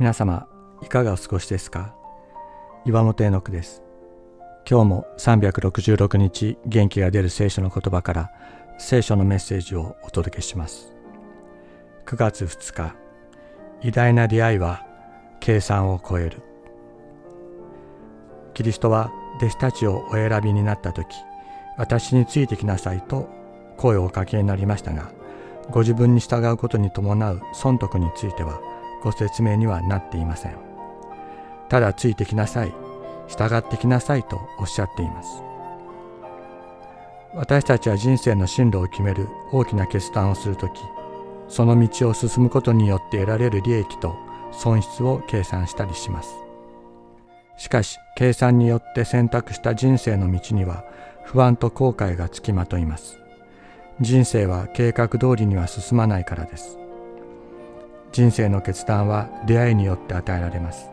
皆様いかがお過ごしですか？岩本絵の句です。今日も366日元気が出る聖書の言葉から聖書のメッセージをお届けします。9月2日偉大な出会いは計算を超える。キリストは弟子たちをお選びになった時私についてきなさいと声をおかけになりましたがご自分に従うことに伴う損得についてはご説明にはなっていません。ただついてきなさい。従ってきなさいとおっしゃっています。私たちは人生の進路を決める大きな決断をするときその道を進むことによって得られる利益と損失を計算したりします。しかし計算によって選択した人生の道には不安と後悔がつきまといます。人生は計画通りには進まないからです。人生の決断は出会いによって与えられます。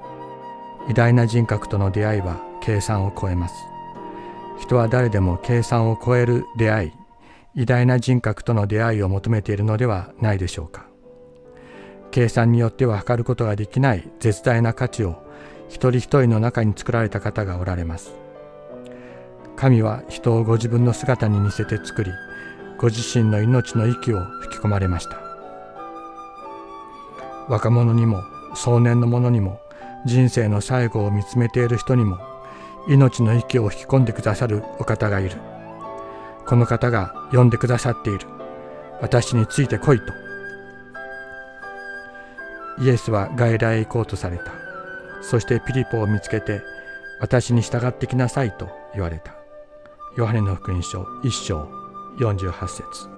偉大な人格との出会いは計算を超えます。人は誰でも計算を超える出会い偉大な人格との出会いを求めているのではないでしょうか。計算によっては測ることができない絶大な価値を一人一人の中に作られた方がおられます。神は人をご自分の姿に似せて作りご自身の命の息を吹き込まれました。若者にも壮年の者にも人生の最後を見つめている人にも命の息を引き込んでくださるお方がいる。この方が呼んでくださっている。私について来いと。イエスは外来へ行こうとされた。そしてピリポを見つけて私に従ってきなさいと言われた。ヨハネの福音書1章48節。